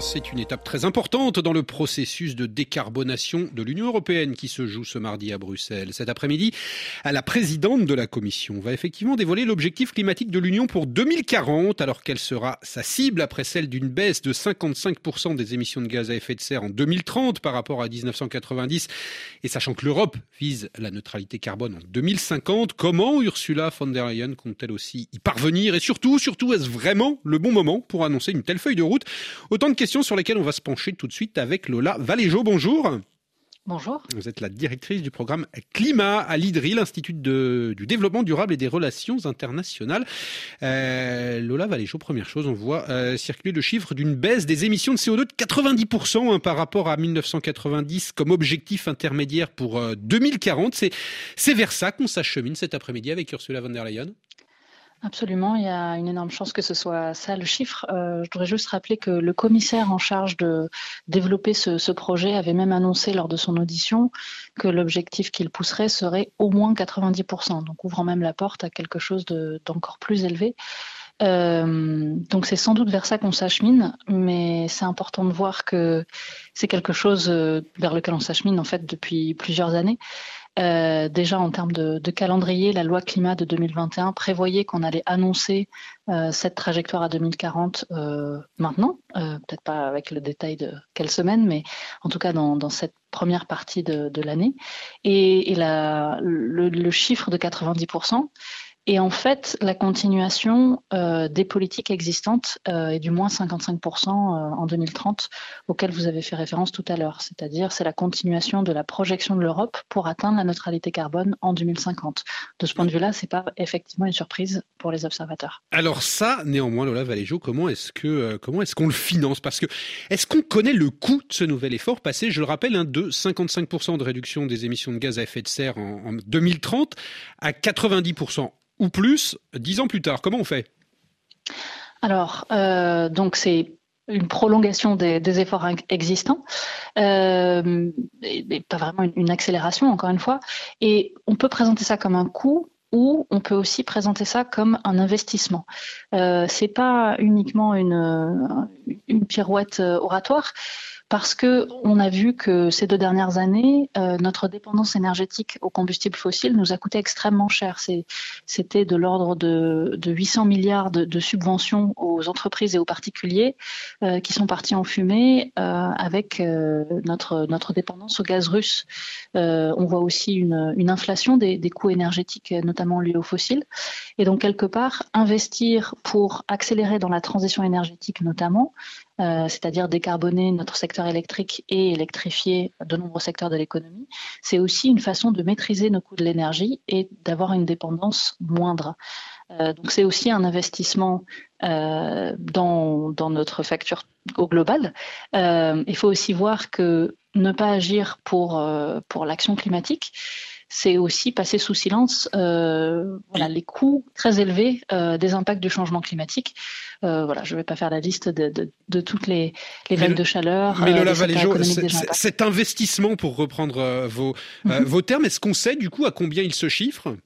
C'est une étape très importante dans le processus de décarbonation de l'Union européenne qui se joue ce mardi à Bruxelles. Cet après-midi, la présidente de la Commission va effectivement dévoiler l'objectif climatique de l'Union pour 2040, alors qu'elle sera sa cible après celle d'une baisse de 55% des émissions de gaz à effet de serre en 2030 par rapport à 1990. Et sachant que l'Europe vise la neutralité carbone en 2050, comment Ursula von der Leyen compte-t-elle aussi y parvenir? Et surtout, surtout, est-ce vraiment le bon moment pour annoncer une telle feuille de route? Autant de sur lesquelles on va se pencher tout de suite avec Lola Valéjo. Bonjour. Bonjour. Vous êtes la directrice du programme Climat à l'IDRI, l'Institut du développement durable et des relations internationales. Euh, Lola Valéjo, première chose, on voit euh, circuler le chiffre d'une baisse des émissions de CO2 de 90% hein, par rapport à 1990 comme objectif intermédiaire pour 2040. Euh, c'est vers ça qu'on s'achemine cet après-midi avec Ursula von der Leyen Absolument, il y a une énorme chance que ce soit ça le chiffre. Euh, je voudrais juste rappeler que le commissaire en charge de développer ce, projet avait même annoncé lors de son audition que l'objectif qu'il pousserait serait au moins 90%, donc ouvrant même la porte à quelque chose d'encore plus élevé. Euh, donc c'est sans doute vers ça qu'on s'achemine, mais c'est important de voir que c'est quelque chose euh, vers lequel on s'achemine en fait depuis plusieurs années. Euh, déjà en termes de, calendrier, la loi climat de 2021 prévoyait qu'on allait annoncer euh, cette trajectoire à 2040 euh, maintenant, peut-être pas avec le détail de quelle semaine, mais en tout cas dans, cette première partie de, l'année. Et, le, le, chiffre de 90%, et en fait, la continuation euh, des politiques existantes euh, est du moins 55% euh, en 2030, auquel vous avez fait référence tout à l'heure. C'est-à-dire, c'est la continuation de la projection de l'Europe pour atteindre la neutralité carbone en 2050. De ce point de vue-là, c'est pas effectivement une surprise pour les observateurs. Alors ça, néanmoins, Lola Valéjo, comment est-ce que comment est-ce qu'on le finance? Parce que est-ce qu'on connaît le coût de ce nouvel effort passé, je le rappelle, hein, de 55% de réduction des émissions de gaz à effet de serre en 2030 à 90% ou plus dix ans plus tard Comment on fait? Alors, euh, donc c'est une prolongation des, efforts existants, euh, et, pas vraiment une, accélération, encore une fois. Et on peut présenter ça comme un coût ou on peut aussi présenter ça comme un investissement. Euh, c'est pas uniquement une, une pirouette oratoire parce que on a vu que ces deux dernières années, euh, notre dépendance énergétique aux combustibles fossiles nous a coûté extrêmement cher. C'était de l'ordre de, 800 milliards de, subventions aux entreprises et aux particuliers euh, qui sont partis en fumée euh, avec notre, notre dépendance au gaz russe. on voit aussi une, inflation des, des coûts énergétiques, notamment liés aux fossiles. Et donc, quelque part, investir pour accélérer dans la transition énergétique notamment, euh, c'est-à-dire décarboner notre secteur électrique et électrifier de nombreux secteurs de l'économie, c'est aussi une façon de maîtriser nos coûts de l'énergie et d'avoir une dépendance moindre. Euh, donc c'est aussi un investissement euh, dans, dans, notre facture au global. il faut aussi voir que ne pas agir pour, pour l'action climatique, c'est aussi passer sous silence euh, voilà, les coûts très élevés euh, des impacts du changement climatique. Euh, voilà, je ne vais pas faire la liste de, de, de toutes les, les vagues de chaleur. Mais Lola Valéjo, cet investissement, pour reprendre vos, mhm. vos termes, est-ce qu'on sait du coup à combien il se chiffre?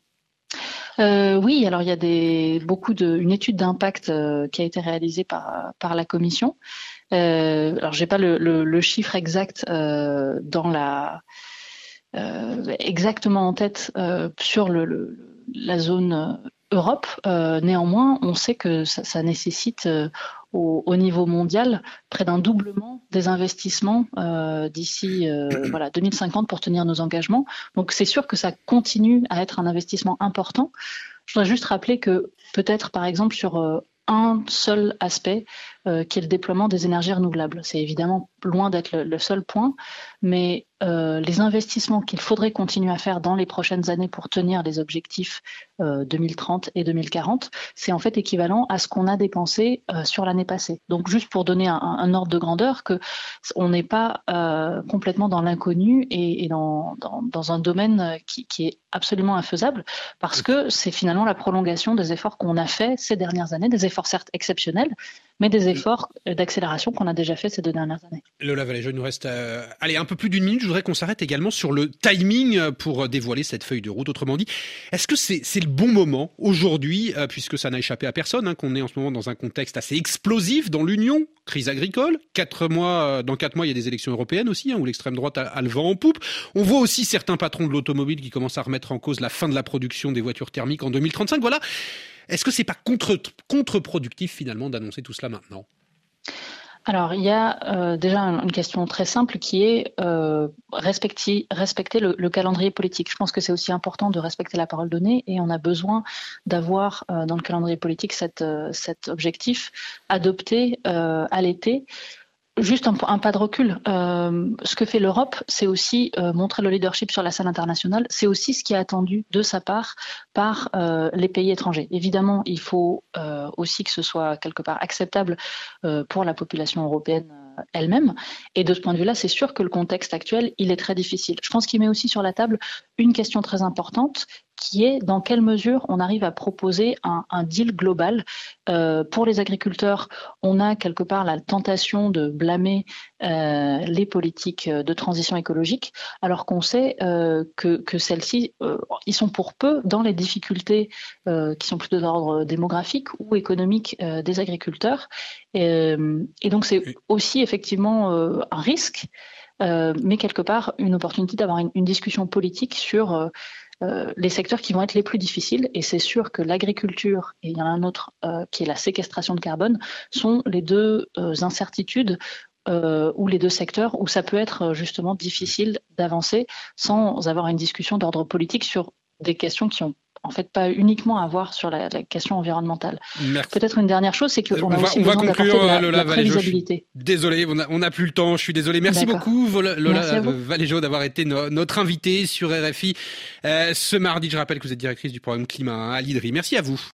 Oui, alors il y a des, beaucoup de, une étude d'impact qui a été réalisée par, par la commission. Euh, alors j'ai pas le, le, le, chiffre exact dans la exactement en tête euh, sur le, la zone euh, Europe. néanmoins, on sait que ça, nécessite au, niveau mondial près d'un doublement des investissements d'ici voilà 2050 pour tenir nos engagements. Donc c'est sûr que ça continue à être un investissement important. Je voudrais juste rappeler que peut-être par exemple sur un seul aspect qui est le déploiement des énergies renouvelables. C'est évidemment loin d'être le, seul point, mais euh, les investissements qu'il faudrait continuer à faire dans les prochaines années pour tenir les objectifs 2030 euh, et 2040, c'est en fait équivalent à ce qu'on a dépensé euh, sur l'année passée. Donc juste pour donner un, ordre de grandeur, que on n'est pas complètement dans l'inconnu et, dans, un domaine qui, qui, est absolument infaisable, parce que c'est finalement la prolongation des efforts qu'on a fait ces dernières années, des efforts certes exceptionnels, mais des efforts d'accélération qu'on a déjà fait ces deux dernières années. Lola Valéjo, il nous reste allez, un peu plus d'une minute. Je voudrais qu'on s'arrête également sur le timing pour dévoiler cette feuille de route. Autrement dit, est-ce que c'est le bon moment aujourd'hui, puisque ça n'a échappé à personne, hein, qu'on est en ce moment dans un contexte assez explosif dans l'Union, crise agricole, quatre mois, dans quatre mois, il y a des élections européennes aussi, hein, où l'extrême droite a, a, le vent en poupe. On voit aussi certains patrons de l'automobile qui commencent à remettre en cause la fin de la production des voitures thermiques en 2035. Voilà. Est-ce que c'est pas contre, contre-productif finalement d'annoncer tout cela maintenant? Alors, il y a euh, déjà une question très simple qui est euh, respecter, le, le, calendrier politique. Je pense que c'est aussi important de respecter la parole donnée et on a besoin d'avoir euh, dans le calendrier politique cet objectif adopté à l'été Juste un, pas de recul. Euh, ce que fait l'Europe, c'est aussi euh, montrer le leadership sur la scène internationale. C'est aussi ce qui est attendu de sa part par euh, les pays étrangers. Évidemment, il faut aussi que ce soit quelque part acceptable pour la population européenne elle-même. Et de ce point de vue-là, c'est sûr que le contexte actuel, il est très difficile. Je pense qu'il met aussi sur la table une question très importante qui est dans quelle mesure on arrive à proposer un, un deal global. Euh, pour les agriculteurs, on a quelque part la tentation de blâmer euh, les politiques de transition écologique, alors qu'on sait euh, que, que celles-ci, euh, ils sont pour peu dans les difficultés euh, qui sont plutôt d'ordre démographique ou économique euh, des agriculteurs. Et, et donc c'est aussi effectivement un risque, mais quelque part une opportunité d'avoir une, une, discussion politique sur euh, les secteurs qui vont être les plus difficiles. Et c'est sûr que l'agriculture, et il y en a un autre euh, qui est la séquestration de carbone, sont les deux euh, incertitudes ou les deux secteurs où ça peut être justement difficile d'avancer sans avoir une discussion d'ordre politique sur des questions qui ont en fait pas uniquement à voir sur la, la question environnementale. Peut-être une dernière chose, c'est qu'on a aussi on besoin conclure, la, Lola la prévisibilité. Désolé, on n'a plus le temps, je suis désolé. Merci beaucoup Lola Valéjo d'avoir été no, notre invitée sur RFI euh, ce mardi. Je rappelle que vous êtes directrice du programme climat à l'IDRI. Merci à vous.